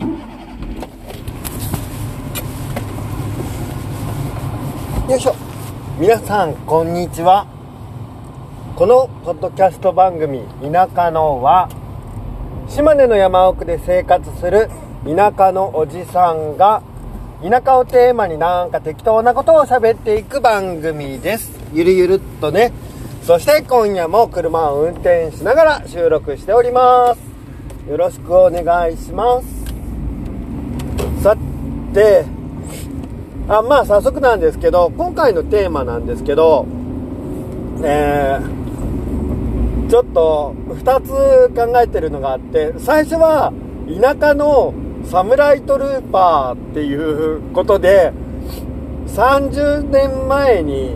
よいしょ。皆さんこんにちは。このポッドキャスト番組「田舎のは」島根の山奥で生活する田舎のおじさんが田舎をテーマになんか適当なことを喋っていく番組です。ゆるゆるっとね。そして今夜も車を運転しながら収録しております。よろしくお願いします。さてあまあ早速なんですけど今回のテーマなんですけどえー、ちょっと2つ考えてるのがあって最初は田舎のサムライトルーパーっていうことで30年前に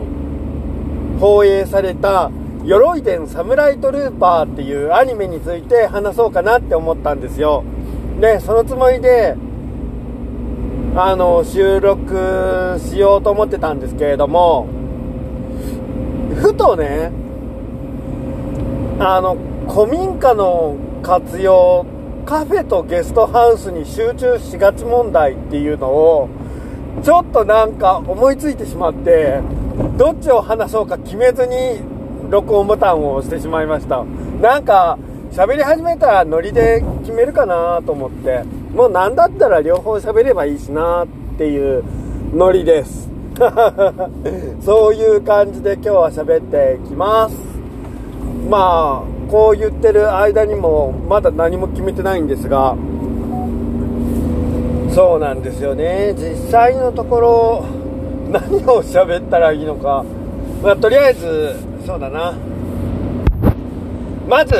放映された鎧伝サムライトルーパーっていうアニメについて話そうかなって思ったんですよ。でそのつもりであの収録しようと思ってたんですけれどもふとねあの古民家の活用カフェとゲストハウスに集中しがち問題っていうのをちょっとなんか思いついてしまってどっちを話そうか決めずに録音ボタンを押してしまいました。なんか喋り始めたらノリで決めるかなと思って。もう何だったら両方喋ればいいしなっていうノリです。そういう感じで今日は喋っていきます。まあこう言ってる間にもまだ何も決めてないんですが。そうなんですよね。実際のところ何を喋ったらいいのか。まあとりあえずそうだな。まず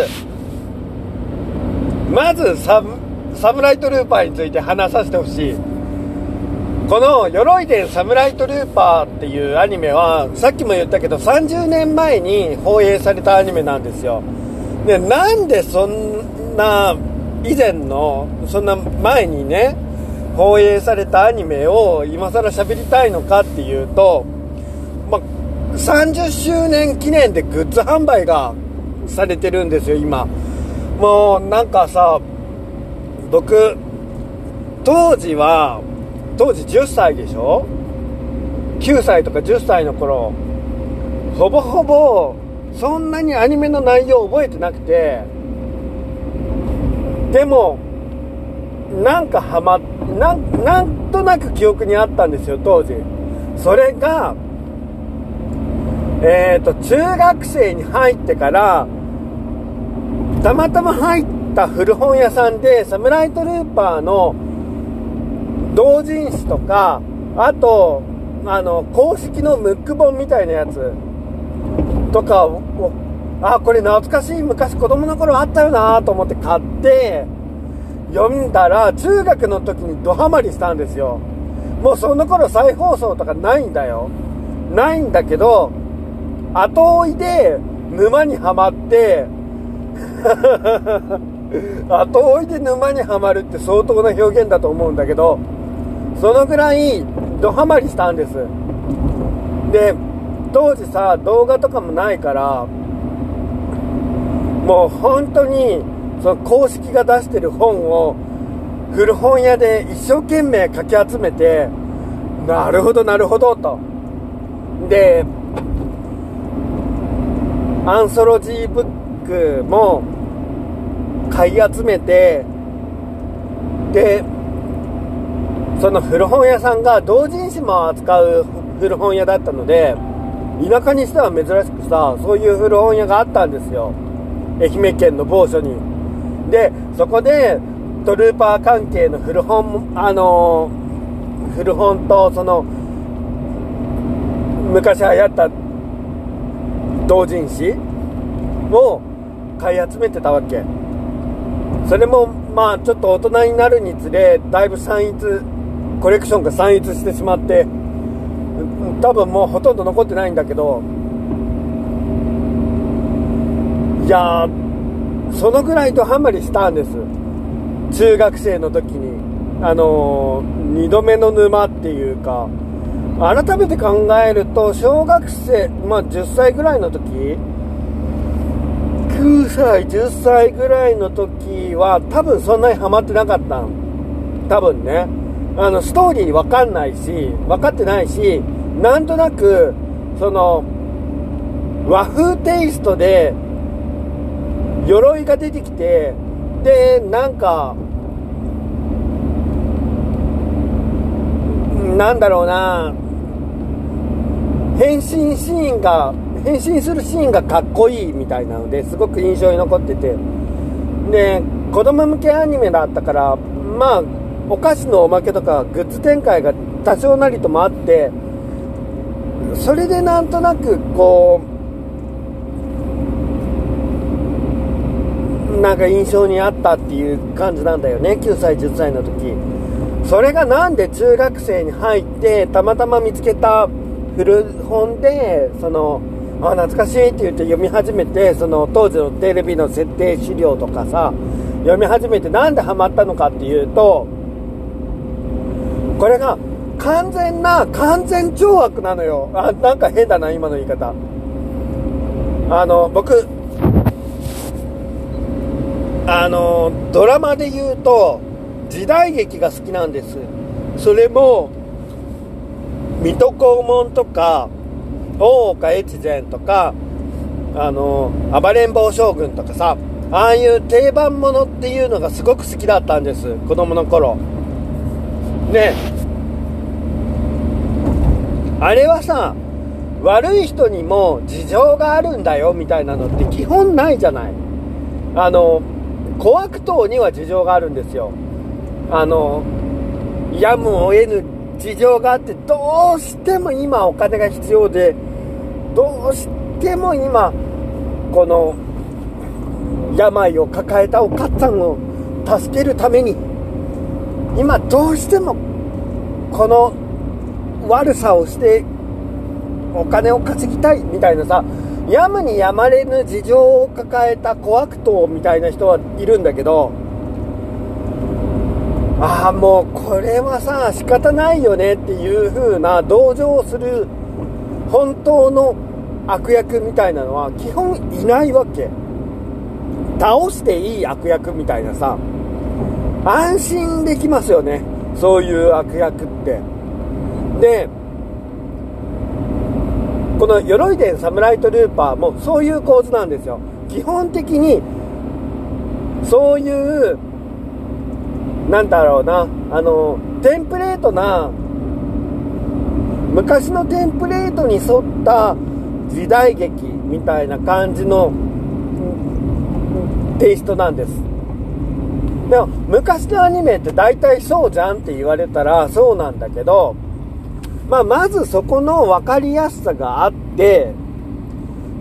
まずササムライトルーパーについて話させてほしい。この「鎧伝サムライトルーパー」っていうアニメはさっきも言ったけど30年前に放映されたアニメなんですよ。でなんでそんな以前のそんな前にね放映されたアニメを今更喋りたいのかっていうと、ま30周年記念でグッズ販売がされてるんですよ今。もうなんかさ僕当時は当時10歳でしょ？9歳とか10歳の頃ほぼほぼそんなにアニメの内容覚えてなくてでもなんかハマなんなんとなく記憶にあったんですよ当時。それがえっ、ー、と中学生に入ってからたまたま入った古本屋さんでサムライトルーパーの同人誌とかあとあの公式のムック本みたいなやつとかをあこれ懐かしい昔子供の頃あったよなと思って買って読んだら中学の時にドハマりしたんですよ。もうその頃再放送とかないんだよ。ないんだけど後追いで沼にはまって 後追いで沼にはまるって相当な表現だと思うんだけどそのぐらいドハマりしたんです。で当時さ動画とかもないからもう本当にその公式が出してる本を古本屋で一生懸命かき集めてなるほどなるほどと。でアンソロジーブックも買い集めてでその古本屋さんが同人誌も扱う古本屋だったので田舎にしては珍しくさそういう古本屋があったんですよ。愛媛県の某所に。でそこでトルーパー関係の古本あのー、古本とその昔流行った同人誌を買い集めてたわけ。それもまあちょっと大人になるにつれだいぶ散逸コレクションが散逸してしまって多分もうほとんど残ってないんだけどいやそのぐらいとハマりしたんです。中学生の時に。あのー、2度目の沼っていうか改めて考えると小学生まあ10歳ぐらいの時9歳10歳ぐらいの時は多分そんなにハマってなかったん。多分ね。あのストーリー分かんないし分かってないしなんとなくその和風テイストで鎧が出てきてでなんかなんだろうな。変身シーンが変身するシーンがかっこいいみたいなのですごく印象に残ってて。で子供向けアニメだったからまあお菓子のおまけとかグッズ展開が多少なりともあってそれでなんとなくこうなんか印象にあったっていう感じなんだよね。9歳10歳の時。それがなんで中学生に入ってたまたま見つけた古本でそのあ懐かしいって言って読み始めてその当時のテレビの設定資料とかさ読み始めてなんでハマったのかっていうとこれが完全な完全懲悪なのよ。あなんか変だな今の言い方。あの僕あのドラマで言うと時代劇が好きなんです。それも水戸黄門とか大岡越前とかあの暴れん坊将軍とかさああいう定番ものっていうのがすごく好きだったんです子供の頃。ね。あれはさ悪い人にも事情があるんだよみたいなのって基本ないじゃない。あの小悪党には事情があるんですよ。あのやむを得ぬ事情があってどうしても今お金が必要でどうしても今この病を抱えたお母さんを助けるために今どうしてもこの悪さをしてお金を稼ぎたいみたいなさやむにやまれぬ事情を抱えた小悪党みたいな人はいるんだけどああもうこれはさ仕方ないよねっていう風な同情する本当の悪役みたいなのは基本いないわけ。倒していい悪役みたいなさ安心できますよね。そういう悪役って。でこの鎧伝サムライトルーパーもそういう構図なんですよ。基本的にそういうなんだろうなあのテンプレートな昔のテンプレートに沿った時代劇みたいな感じのテイストなんですでも昔のアニメって大体そうじゃんって言われたらそうなんだけどまあ、まずそこの分かりやすさがあって、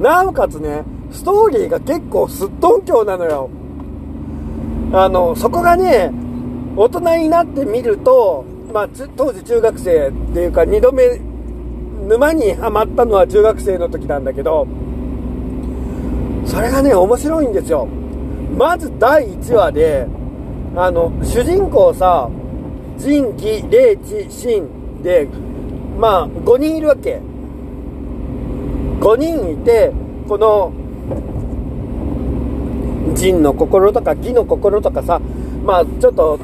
なおかつね、ストーリーが結構すっとんきょうなのよ。あの、そこがね、大人になってみると、まあ、当時中学生っていうか、2度目、沼にはまったのは中学生の時なんだけど、それがね、面白いんですよ。まず第1話で、あの、主人公さ、仁義、霊智、神で、まあ5人いるわけ5人いてこの仁の心とか義の心とかさまあちょっと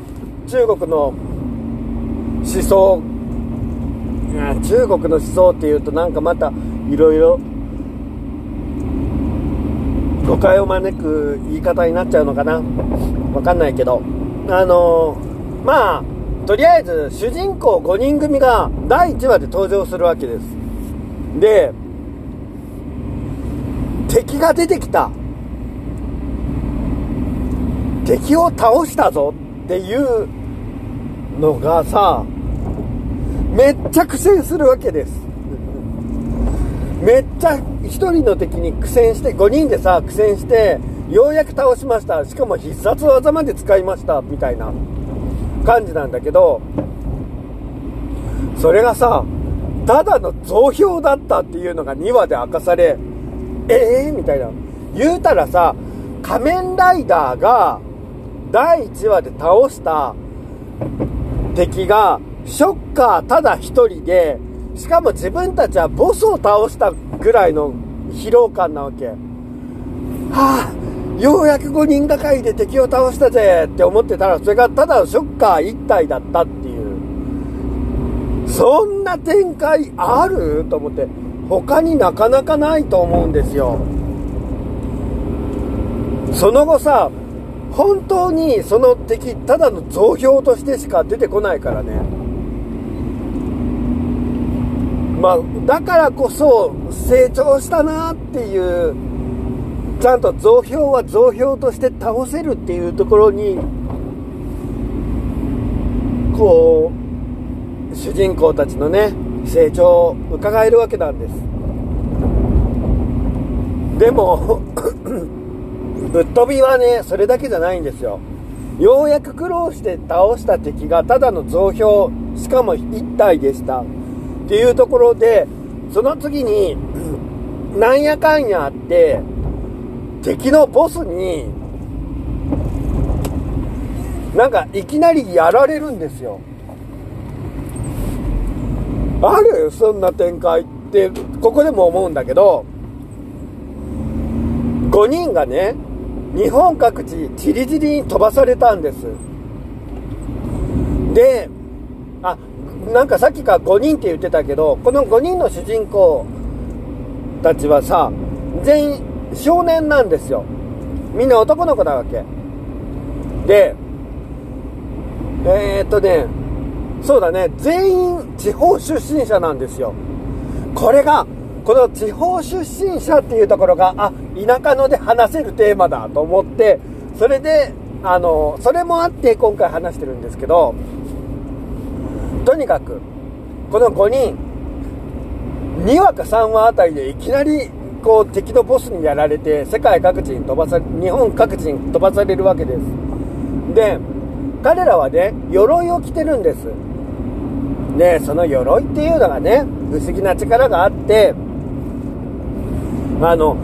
中国の思想中国の思想っていうとなんかまたいろいろ誤解を招く言い方になっちゃうのかな。わかんないけど。あのー、まあとりあえず主人公5人組が第1話で登場するわけです。で敵が出てきた。敵を倒したぞっていうのがさめっちゃ苦戦するわけです。めっちゃ1人の敵に苦戦して5人でさ苦戦してようやく倒しました。しかも必殺技まで使いました。みたいな感じなんだけど、それがさ、ただの増票だったっていうのが2話で明かされ、えー、みたいな。言うたらさ、仮面ライダーが第1話で倒した敵が、ショッカーただ一人で、しかも自分たちはボスを倒したぐらいの疲労感なわけ。はあ、ようやく5人がかりで敵を倒したぜって思ってたらそれがただのショッカー1体だったっていう。そんな展開ある？と思って他になかなかないと思うんですよ。その後さ本当にその敵ただの増票としてしか出てこないからね。まあだからこそ成長したなっていうちゃんと増票は増票として倒せるっていうところにこう主人公たちのね成長を伺えるわけなんです。でも ぶっ飛びはねそれだけじゃないんですよ。ようやく苦労して倒した敵がただの増票しかも1体でした。っていうところでその次になんやかんやあって敵のボスになんかいきなりやられるんですよ。ある？そんな展開ってここでも思うんだけど5人がね日本各地チリチリに飛ばされたんです。でなんかさっきから5人って言ってたけどこの5人の主人公たちはさ全員少年なんですよ。みんな男の子なわけ。でえー、っとねそうだね。全員地方出身者なんですよ。これがこの地方出身者っていうところがあ田舎ので話せるテーマだと思ってそれであのそれもあって今回話してるんですけどとにかくこの5人2話か3話あたりでいきなりこう敵のボスにやられて世界各地に飛ばされ日本各地に飛ばされるわけです。で彼らはね鎧を着てるんです。でその鎧っていうのがね不思議な力があってあの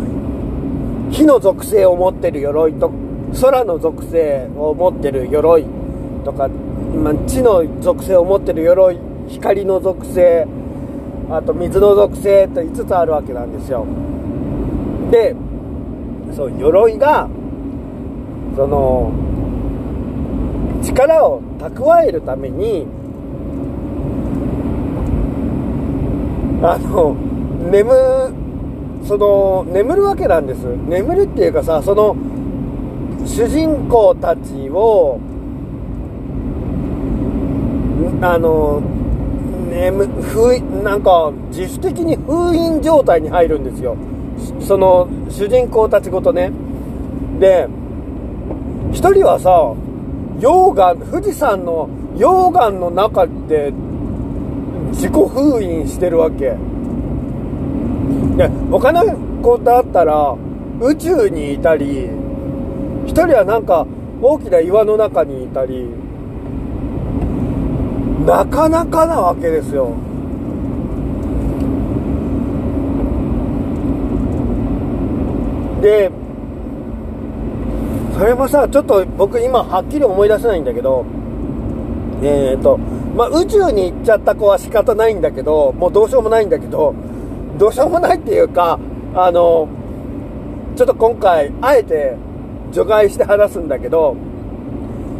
火の属性を持ってる鎧と空の属性を持ってる鎧とか、まあ、地の属性を持ってる鎧光の属性あと水の属性と5つあるわけなんですよ。でそう鎧がその力を蓄えるためにあの眠その眠るわけなんです。眠るっていうかさその主人公たちをあの眠封なんか自主的に封印状態に入るんですよ。その主人公たちごとね。で1人はさ溶岩富士山の溶岩の中で自己封印してるわけ。で他の子だったら宇宙にいたり1人はなんか大きな岩の中にいたりなかなかなわけですよ。でそれもさちょっと僕今はっきり思い出せないんだけどえっ、ー、とまあ宇宙に行っちゃった子は仕方ないんだけどもうどうしようもないんだけどどうしようもないっていうかあのちょっと今回あえて除外して話すんだけど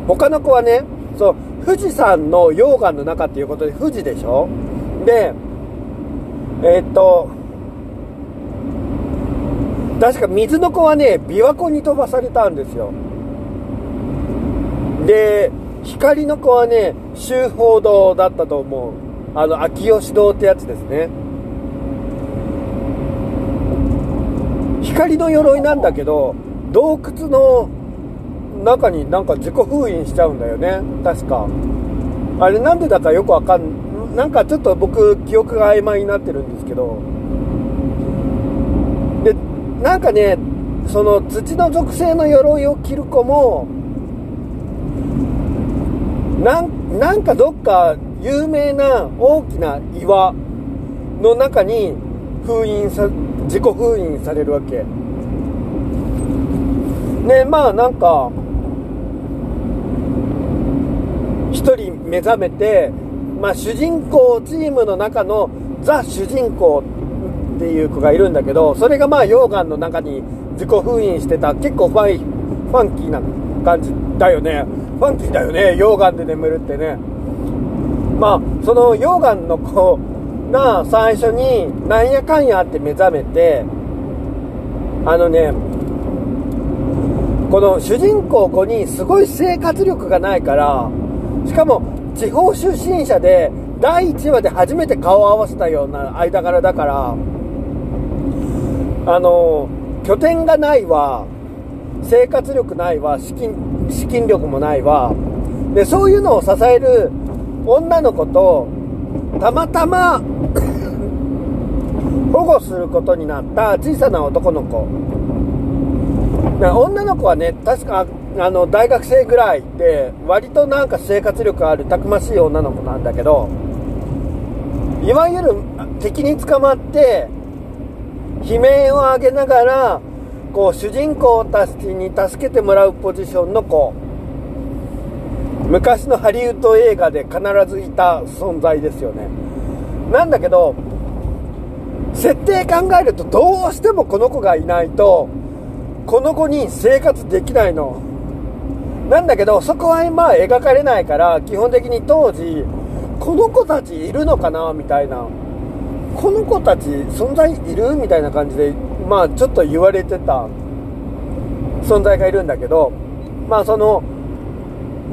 他の子はねそう富士山の溶岩の中っていうことで富士でしょ？でえー、っと確か水の子はね琵琶湖に飛ばされたんですよ。で光の子はね修法堂だったと思う。あの秋吉堂ってやつですね。光の鎧なんだけど洞窟の中になんか自己封印しちゃうんだよね。確か。あれなんでだかよくわかんなんかちょっと僕記憶が曖昧になってるんですけど。でなんかねその土の属性の鎧を着る子もなんなんかどっか有名な大きな岩の中に封印さ自己封印されるわけ。ねまあなんか1人目覚めて、まあ、主人公チームの中のザ主人公っていう子がいるんだけどそれがまあ溶岩の中に自己封印してた結構ファイファンキーな感じだよね。ファンキーだよね溶岩で眠るってね。まあその溶岩の子が最初になんやかんやって目覚めてあのねこの主人公5人すごい生活力がないからしかも地方出身者で第1話で初めて顔を合わせたような間柄だからあの拠点がないわ生活力ないわ資金資金力もないわでそういうのを支える女の子とたまたま 保護することになった小さな男の子。女の子はね確かあの大学生ぐらいで割となんか生活力あるたくましい女の子なんだけどいわゆる敵に捕まって悲鳴を上げながらこう主人公たちに助けてもらうポジションの子。昔のハリウッド映画で必ずいた存在ですよね。なんだけど設定考えるとどうしてもこの子がいないとこの子に生活できないの。なんだけどそこは今描かれないから基本的に当時この子たちいるのかなみたいな。この子たち存在いるみたいな感じでまあちょっと言われてた存在がいるんだけどまあその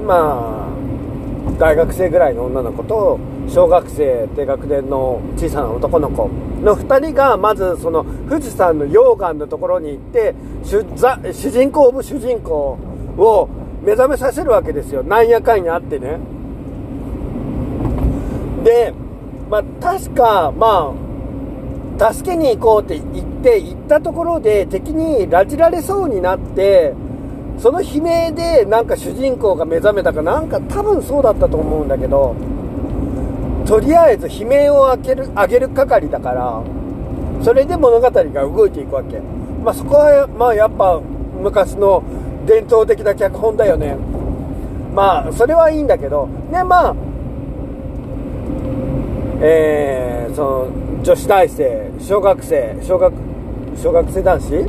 まあ大学生ぐらいの女の子と小学生低学年の小さな男の子の2人がまずその富士山の溶岩のところに行って主主人公オブ主人公を目覚めさせるわけですよ。なんやかんやあってね。でまあ確かまあ助けに行こうって言って行ったところで敵に拉致られそうになってその悲鳴でなんか主人公が目覚めたかなんか多分そうだったと思うんだけどとりあえず悲鳴を上げる上げる係だからそれで物語が動いていくわけ。まあそこはまあやっぱ昔の伝統的な脚本だよね。まあそれはいいんだけど。ねまあえー、その女子大生小学生小学小学生男子？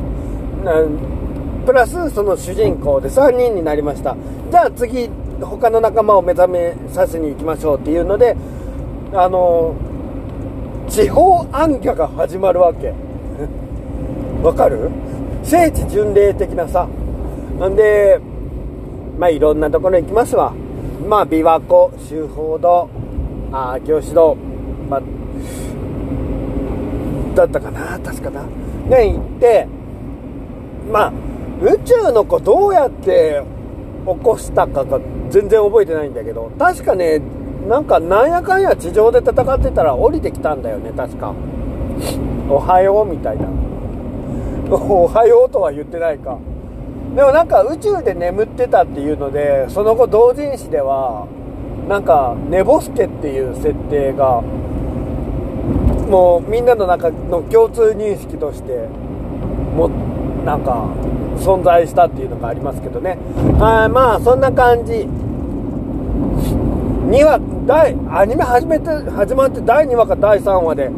プラスその主人公で3人になりました。じゃあ次他の仲間を目覚めさせに行きましょうっていうのであの地方暗挙が始まるわけ。わかる？聖地巡礼的なさ。んでまあいろんなところ行きますわ。まあ琵琶湖修法堂あ行師堂まあだったかな確かな。ね行ってまあ宇宙の子どうやって起こしたかが全然覚えてないんだけど確かねなんかなんやかんや地上で戦ってたら降りてきたんだよね確か。おはようみたいな。おはようとは言ってないか。でもなんか宇宙で眠ってたっていうのでその後同人誌ではなんか寝ぼすけっていう設定がもうみんなの中の共通認識としてもなんか存在したっていうのがありますけどね。あまあそんな感じ。2話第アニメ始めて始まって第2話か第3話で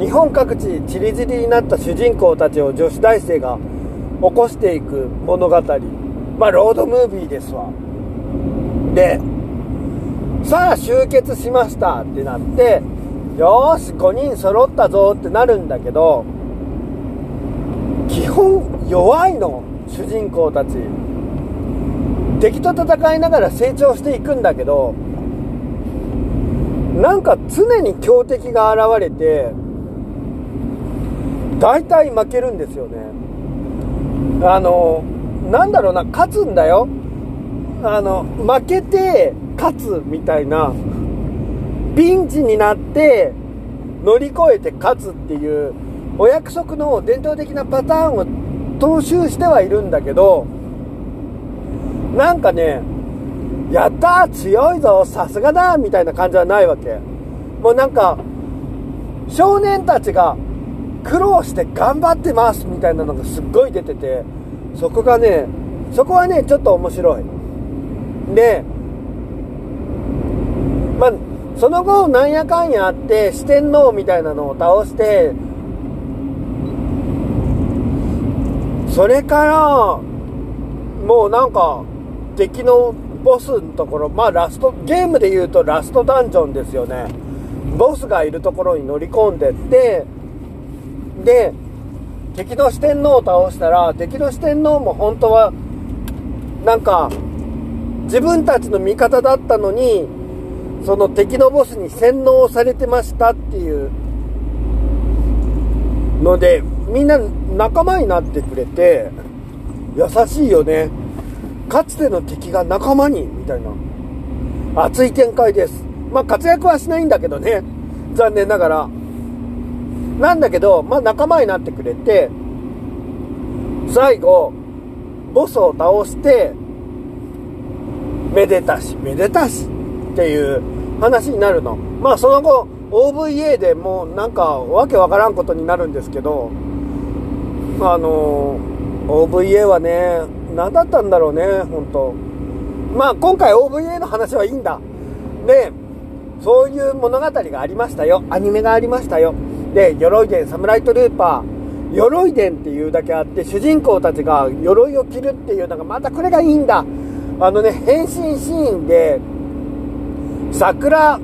日本各地ちりぢりになった主人公たちを女子大生が起こしていく物語。まあロードムービーですわ。でさあ集結しましたってなってよし5人揃ったぞってなるんだけど基本弱いの主人公たち。敵と戦いながら成長していくんだけどなんか常に強敵が現れて大体負けるんですよね。あのなんだろうな勝つんだよ。あの負けて勝つみたいなピンチになって乗り越えて勝つっていうお約束の伝統的なパターンを踏襲してはいるんだけどなんかねやったー強いぞさすがだみたいな感じはないわけ。もうなんか少年たちが苦労して頑張ってますみたいなのがすっごい出ててそこがねそこはねちょっと面白い。でまあその後なんやかんやあって四天王みたいなのを倒してそれからもうなんか敵のボスのところまあラストゲームで言うとラストダンジョンですよね。ボスがいるところに乗り込んでってで敵の四天王を倒したら敵の四天王も本当はなんか自分たちの味方だったのにその敵のボスに洗脳されてましたっていうのでみんな仲間になってくれて優しいよね。かつての敵が仲間にみたいな。熱い展開です。まあ活躍はしないんだけどね。残念ながら。なんだけどまあ仲間になってくれて最後ボスを倒してめでたしめでたしっていう話になるの。まあその後 OVA でもうなんかわけわからんことになるんですけどあの OVA はね何だったんだろうね本当まあ今回 OVA の話はいいんだ。でそういう物語がありましたよ。アニメがありましたよ。で鎧伝サムライトルーパー。鎧伝っていうだけあって主人公たちが鎧を着るっていうのがまたこれがいいんだ。あのね変身シーンで桜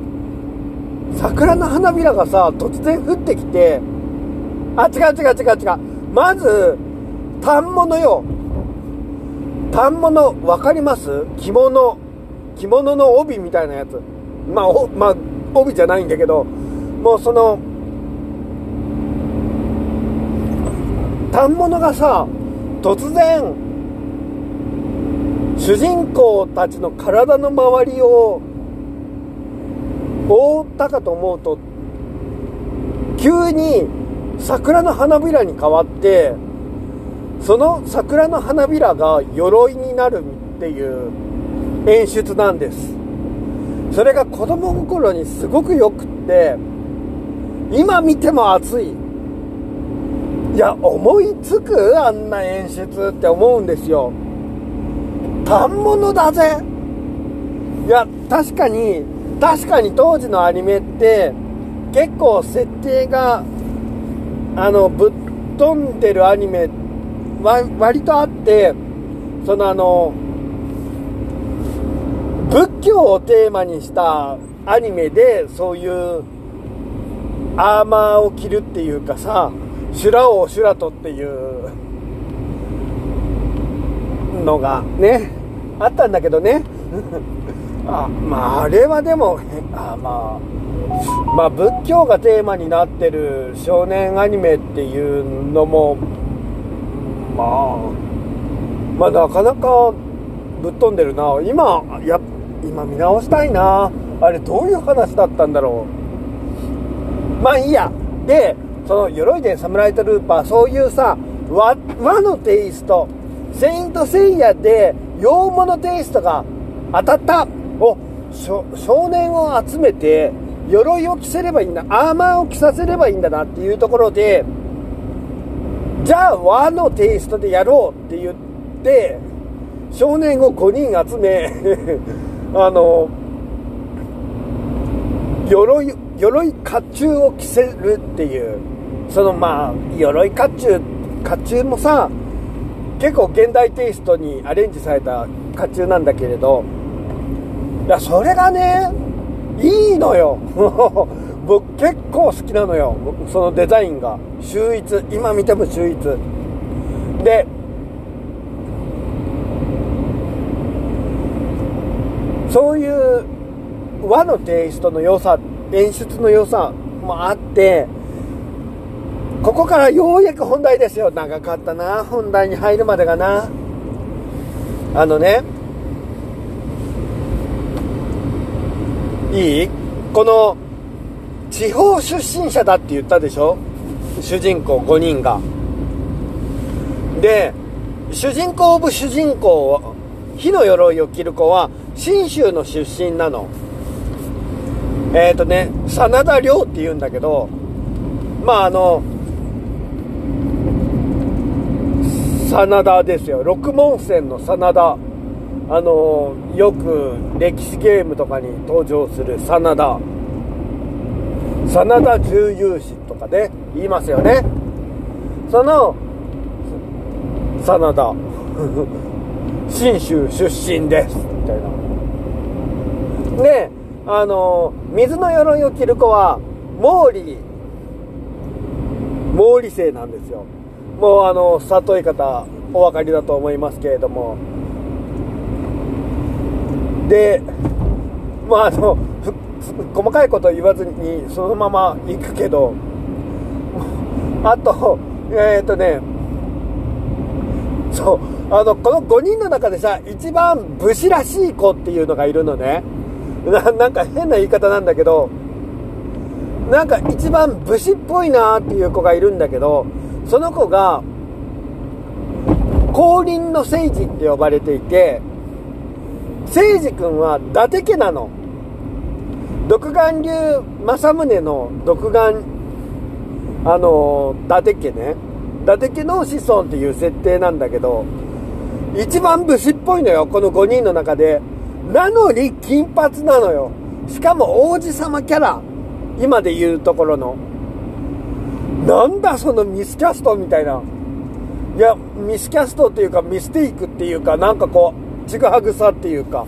桜の花びらがさ突然降ってきてあ違う違う違う違う。まず反物よ。反物分かります？着物。着物の帯みたいなやつ。まあ、まあ、帯じゃないんだけどもうその反物がさ突然主人公たちの体の周りを覆ったかと思うと急に桜の花びらに変わってその桜の花びらが鎧になるっていう演出なんです。それが子供心にすごくよくって今見ても熱い。いや思いつく？あんな演出って思うんですよ。反物だぜ。いや確かに確かに当時のアニメって結構設定があのぶっ飛んでるアニメは割とあってそのあの仏教をテーマにしたアニメでそういうアーマーを着るっていうかさ修羅王修羅とっていうのがねあったんだけどね。あまああれはでもあまあまあ仏教がテーマになってる少年アニメっていうのもまあまあなかなかぶっ飛んでるな。今や今見直したいな。あれどういう話だったんだろう。まあいいや。でその鎧伝サムライトルーパーそういうさ和和のテイストセイントセイヤで洋物テイストが当たったお少年を集めて鎧を着せればいいんだアーマーを着させればいいんだなっていうところでじゃあ和のテイストでやろうって言って少年を5人集め あの鎧鎧甲冑を着せるっていう。そのまあ鎧甲冑甲冑もさ結構現代テイストにアレンジされた甲冑なんだけれど。いやそれがねいいのよ。僕結構好きなのよ。そのデザインが。秀逸。今見ても秀逸。でそういう和のテイストの良さって演出の良さもあってここからようやく本題ですよ。長かったな。本題に入るまでがな。あのねいい？この地方出身者だって言ったでしょ？主人公5人が。で主人公オブ主人公火の鎧を着る子は信州の出身なの。えっ、ー、とね真田亮って言うんだけどまああの真田ですよ。六門線の真田あのよく歴史ゲームとかに登場する真田真田重勇士とかね言いますよね。その真田 信州出身です。みたいな。であの水の鎧を着る子は毛利毛利姓なんですよ。もうあの里い方お分かりだと思いますけれども。でまああの細かいこと言わずにそのまま行くけどあとえっ、とねそうあのこの5人の中でさ一番武士らしい子っていうのがいるのね。なんか変な言い方なんだけどなんか一番武士っぽいなっていう子がいるんだけどその子が降臨の聖治って呼ばれていて聖治君は伊達家なの。独眼竜政宗の独眼あの伊達家ね。伊達家の子孫っていう設定なんだけど一番武士っぽいのよこの5人の中で。なのに金髪なのよ。しかも王子様キャラ。今で言うところの。なんだそのミスキャストみたいな。いやミスキャストっていうかミステイクっていうかなんかこうちぐはぐさっていうか。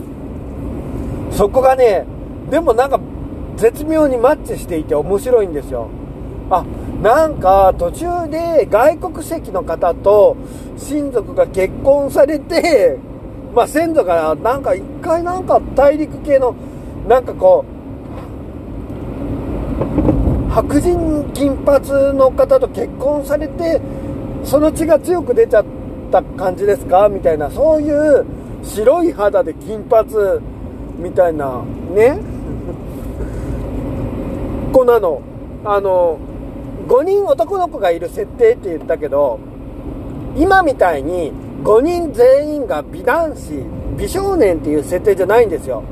そこがねでもなんか絶妙にマッチしていて面白いんですよ。あなんか途中で外国籍の方と親族が結婚されて、まあ、先祖がなんか一回なんか大陸系のなんかこう白人金髪の方と結婚されてその血が強く出ちゃった感じですか？みたいなそういう白い肌で金髪みたいなね？子なの。あの5人男の子がいる設定って言ったけど今みたいに5人全員が美男子美少年っていう設定じゃないんですよ。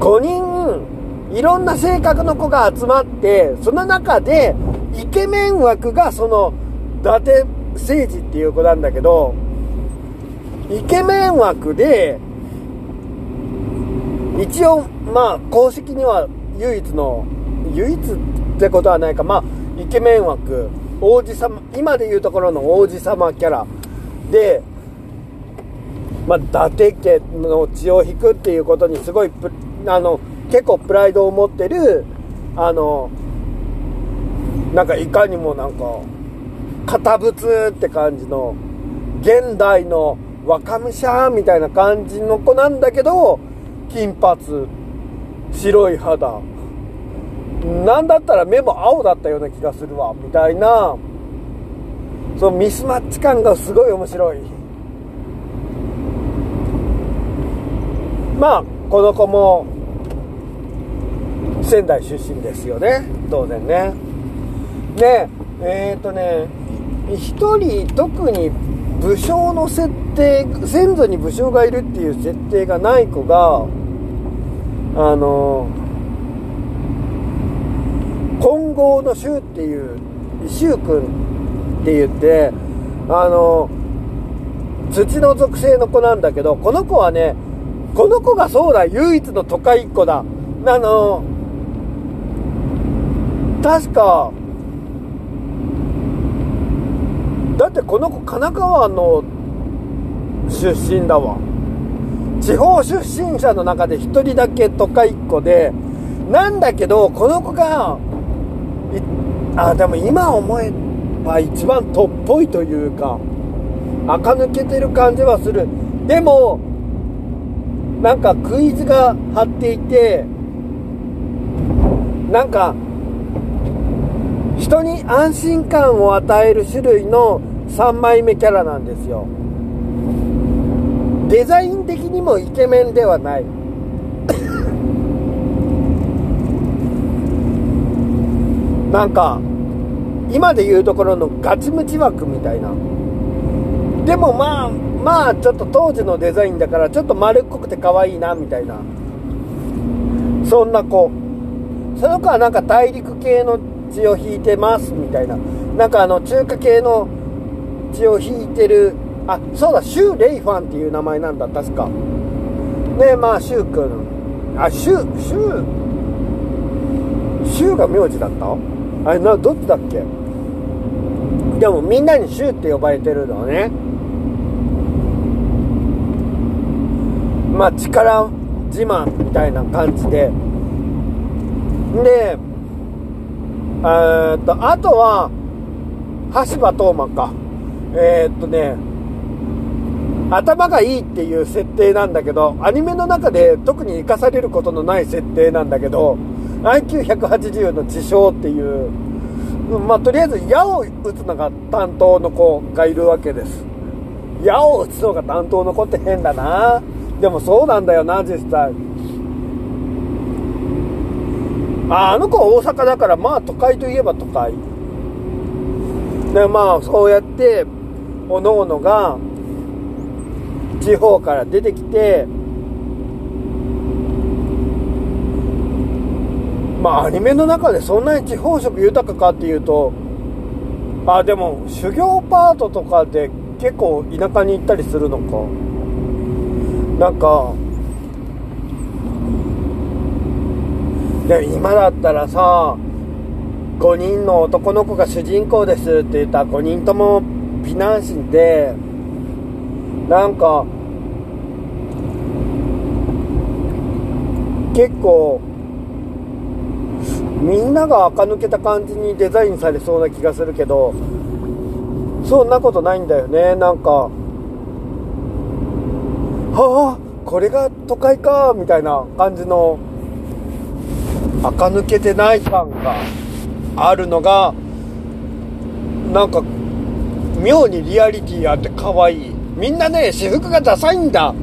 5人いろんな性格の子が集まってその中でイケメン枠がその伊達誠治っていう子なんだけどイケメン枠で一応まあ公式には唯一の唯一ってことはないかまあイケメン枠王子様今でいうところの王子様キャラ。でまあ、伊達家の血を引くっていうことにすごいあの結構プライドを持ってるあのなんかいかにもなんか堅物って感じの現代の若武者みたいな感じの子なんだけど金髪白い肌。なんだったら目も青だったような気がするわみたいなそのミスマッチ感がすごい面白い。まあこの子も仙台出身ですよね。当然ね。でえっ、ー、とね一人特に武将の設定先祖に武将がいるっていう設定がない子があの金剛の衆っていう衆君って言ってあの土の属性の子なんだけどこの子はねこの子がそうだ唯一の都会っ子だ。あの確かだってこの子神奈川の出身だわ。地方出身者の中で1人だけ都会っ子でなんだけどこの子があでも今思えば一番とっぽいというか垢抜けてる感じはする。でもなんかクイズが張っていてなんか人に安心感を与える種類の3枚目キャラなんですよ。デザイン的にもイケメンではない。なんか今で言うところのガチムチ枠みたいな。でもまあまあちょっと当時のデザインだからちょっと丸っこくて可愛いなみたいな。そんな子。その子はなんか大陸系の血を引いてますみたいな。なんかあの中華系の血を引いてる。あそうだシュウ・レイファンっていう名前なんだ。確か。でまあシュウ君。あシュウシュウ。シュウが名字だった？あれなどっちだっけ？でもみんなにシュって呼ばれてるのね。まあ力自慢みたいな感じで。でえっとあとは橋場東馬か。えー、っとね頭がいいっていう設定なんだけどアニメの中で特に生かされることのない設定なんだけど IQ180 の自称っていうまあとりあえず矢を打つのが担当の子がいるわけです。矢を打つのが担当の子って変だな。でもそうなんだよな実際。ああの子は大阪だからまあ都会といえば都会。でまあそうやっておのおのが地方から出てきてまあアニメの中でそんなに地方色豊かかっていうとあでも修行パートとかで結構田舎に行ったりするのか。なんかで今だったらさ5人の男の子が主人公ですって言ったら5人とも美男子でなんか結構みんなが垢抜けた感じにデザインされそうな気がするけどそんなことないんだよね。なんかはあこれが都会かみたいな感じの垢抜けてない感があるのがなんか妙にリアリティあって可愛い。みんなね私服がダサいんだ。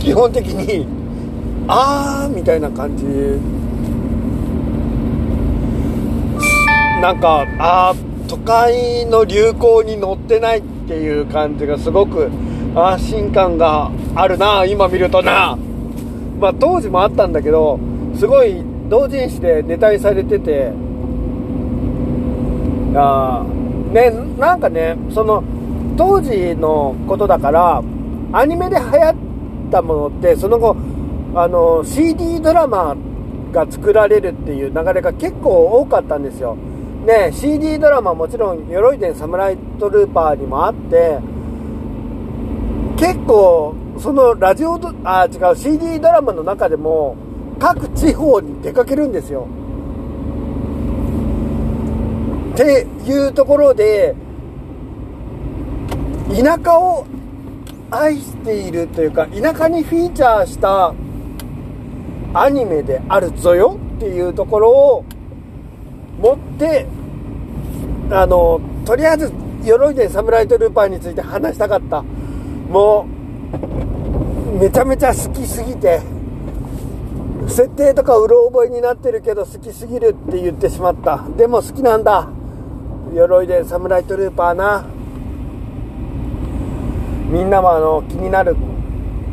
基本的にあーみたいな感じ。なんかあ都会の流行に乗ってないっていう感じがすごく安心感があるな今見るとな。まあ当時もあったんだけどすごい同人誌でネタにされててあねなんかねその当時のことだからアニメで流行ったものってその後あの CD ドラマが作られるっていう流れが結構多かったんですよ。ね CD ドラマもちろん鎧伝サムライトルーパーにもあって結構そのラジオあ違う CD ドラマの中でも各地方に出かけるんですよ。っていうところで田舎を愛しているというか田舎にフィーチャーしたアニメであるぞよっていうところを持ってあのとりあえず鎧でサムライトルーパーについて話したかった。もうめちゃめちゃ好きすぎて設定とかうろ覚えになってるけど好きすぎるって言ってしまった。でも好きなんだ。鎧でサムライトルーパーな。みんなもあの気になる。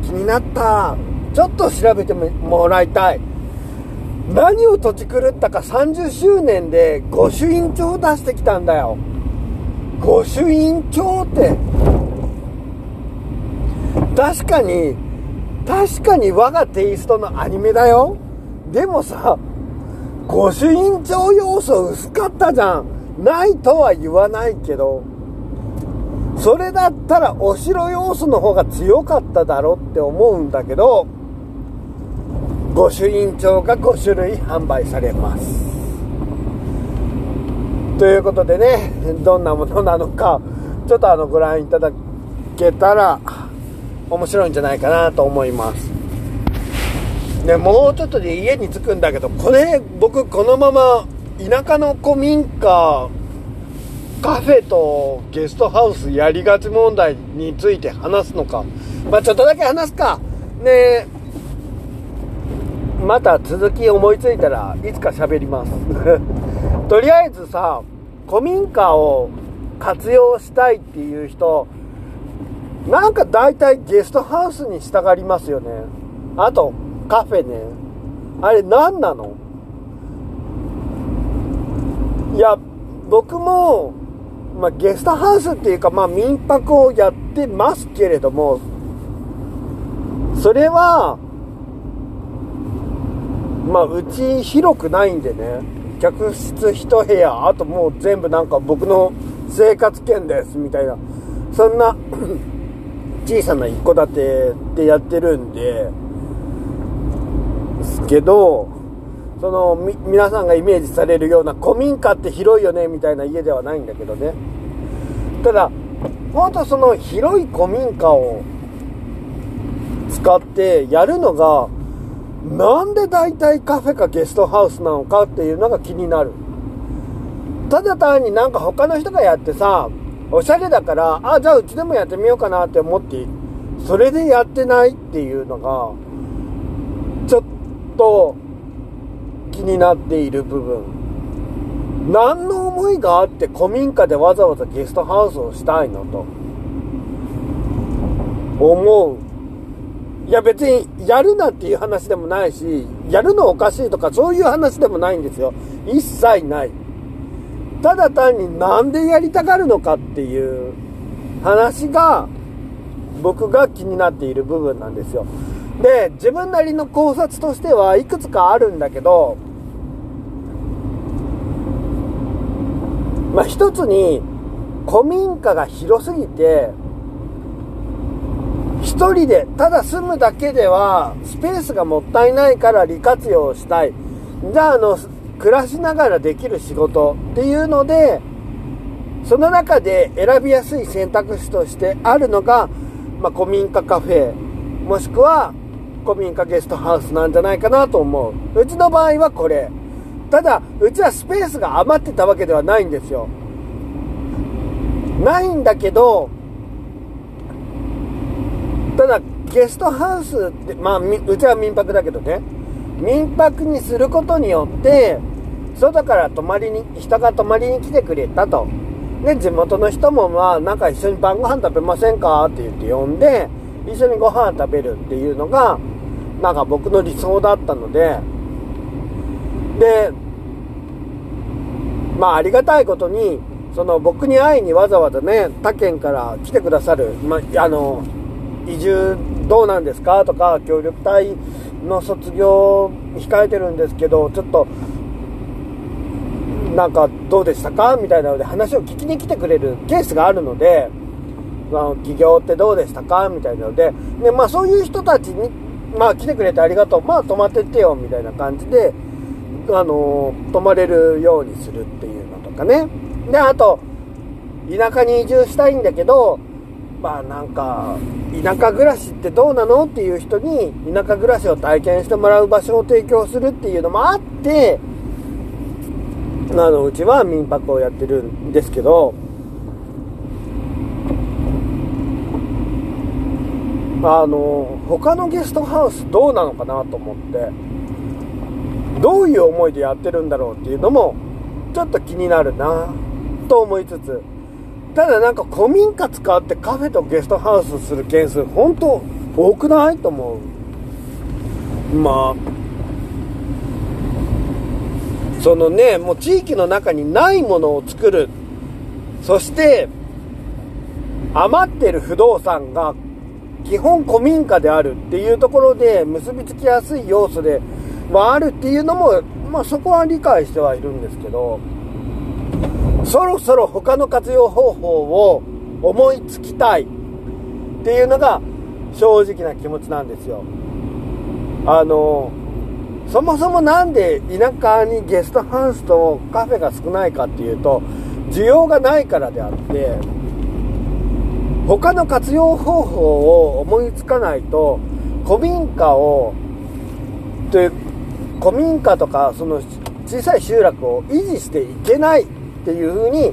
気になった。ちょっと調べてもらいたい。何を土地狂ったか30周年で御朱印帳を出してきたんだよ。御朱印帳って。確かに確かに我がテイストのアニメだよ。でもさ御朱印帳要素薄かったじゃん。ないとは言わないけどそれだったらお城要素の方が強かっただろって思うんだけど御朱印帳が5種類販売されます。ということでねどんなものなのかちょっとあのご覧いただけたら面白いんじゃないかなと思います。でもうちょっとで家に着くんだけどこれ僕このまま田舎の古民家カフェとゲストハウスやりがち問題について話すのか。まあちょっとだけ話すか。ねえまた続き思いついたらいつか喋ります。とりあえずさ古民家を活用したいっていう人なんか大体ゲストハウスに従いますよね。あとカフェね。あれ何なの？いや僕も、まあ、ゲストハウスっていうか、まあ、民泊をやってますけれどもそれはまあうち広くないんでね客室1部屋あともう全部なんか僕の生活圏ですみたいなそんな 小さな一戸建てでやってるんですけどそのみ皆さんがイメージされるような古民家って広いよねみたいな家ではないんだけどね。ただ本当その広い古民家を使ってやるのがなんで大体カフェかゲストハウスなのかっていうのが気になる。ただ単になんか他の人がやってさおしゃれだからあじゃあうちでもやってみようかなって思ってそれでやってないっていうのがちょっと気になっている部分。何の思いがあって古民家でわざわざゲストハウスをしたいのと思う。いや別にやるなっていう話でもないし、やるのおかしいとかそういう話でもないんですよ。一切ない。ただ単になんでやりたがるのかっていう話が僕が気になっている部分なんですよ。で、自分なりの考察としてはいくつかあるんだけど、まあ一つに古民家が広すぎて1人でただ住むだけではスペースがもったいないから利活用したい。じゃああの暮らしながらできる仕事っていうのでその中で選びやすい選択肢としてあるのが、まあ、古民家カフェもしくは古民家ゲストハウスなんじゃないかなと思う。うちの場合はこれ。ただうちはスペースが余ってたわけではないんですよ。ないんだけどただゲストハウスってまあうちは民泊だけどね。民泊にすることによって外から泊まりに人が泊まりに来てくれたと。で地元の人もまあなんか一緒に晩ご飯食べませんかって言って呼んで一緒にご飯食べるっていうのがなんか僕の理想だったので。でまあありがたいことにその僕に会いにわざわざね他県から来てくださる、まあ、あの移住どうなんですか？とか協力隊の卒業控えてるんですけどちょっとなんかどうでしたか？みたいなので話を聞きに来てくれるケースがあるので、ま、起業ってどうでしたか？みたいなのでで、まあ、そういう人たちに、まあ、来てくれてありがとう。まあ泊まってってよみたいな感じで、あの泊まれるようにするっていうのとかね。であと田舎に移住したいんだけどまあなんか田舎暮らしってどうなのっていう人に田舎暮らしを体験してもらう場所を提供するっていうのもあってあのうちは民泊をやってるんですけどあの他のゲストハウスどうなのかなと思ってどういう思いでやってるんだろうっていうのもちょっと気になるなと思いつつただなんか古民家使ってカフェとゲストハウスする件数本当多くないと思う。まあそのねもう地域の中にないものを作る。そして余ってる不動産が基本古民家であるっていうところで結びつきやすい要素ではあるっていうのもまあそこは理解してはいるんですけど。そろそろ他の活用方法を思いつきたいっていうのが正直な気持ちなんですよ。あの、そもそも何で田舎にゲストハウスとカフェが少ないかっていうと、需要がないからであって、他の活用方法を思いつかないと、古民家を、という、古民家とか、その小さい集落を維持していけないっていうふうに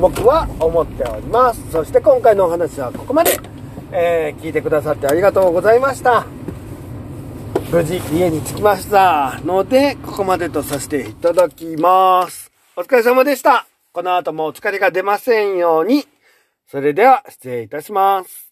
僕は思っております。そして今回のお話はここまで、えー、聞いてくださってありがとうございました。無事家に着きましたので、ここまでとさせていただきます。お疲れ様でした。この後もお疲れが出ませんように。それでは失礼いたします。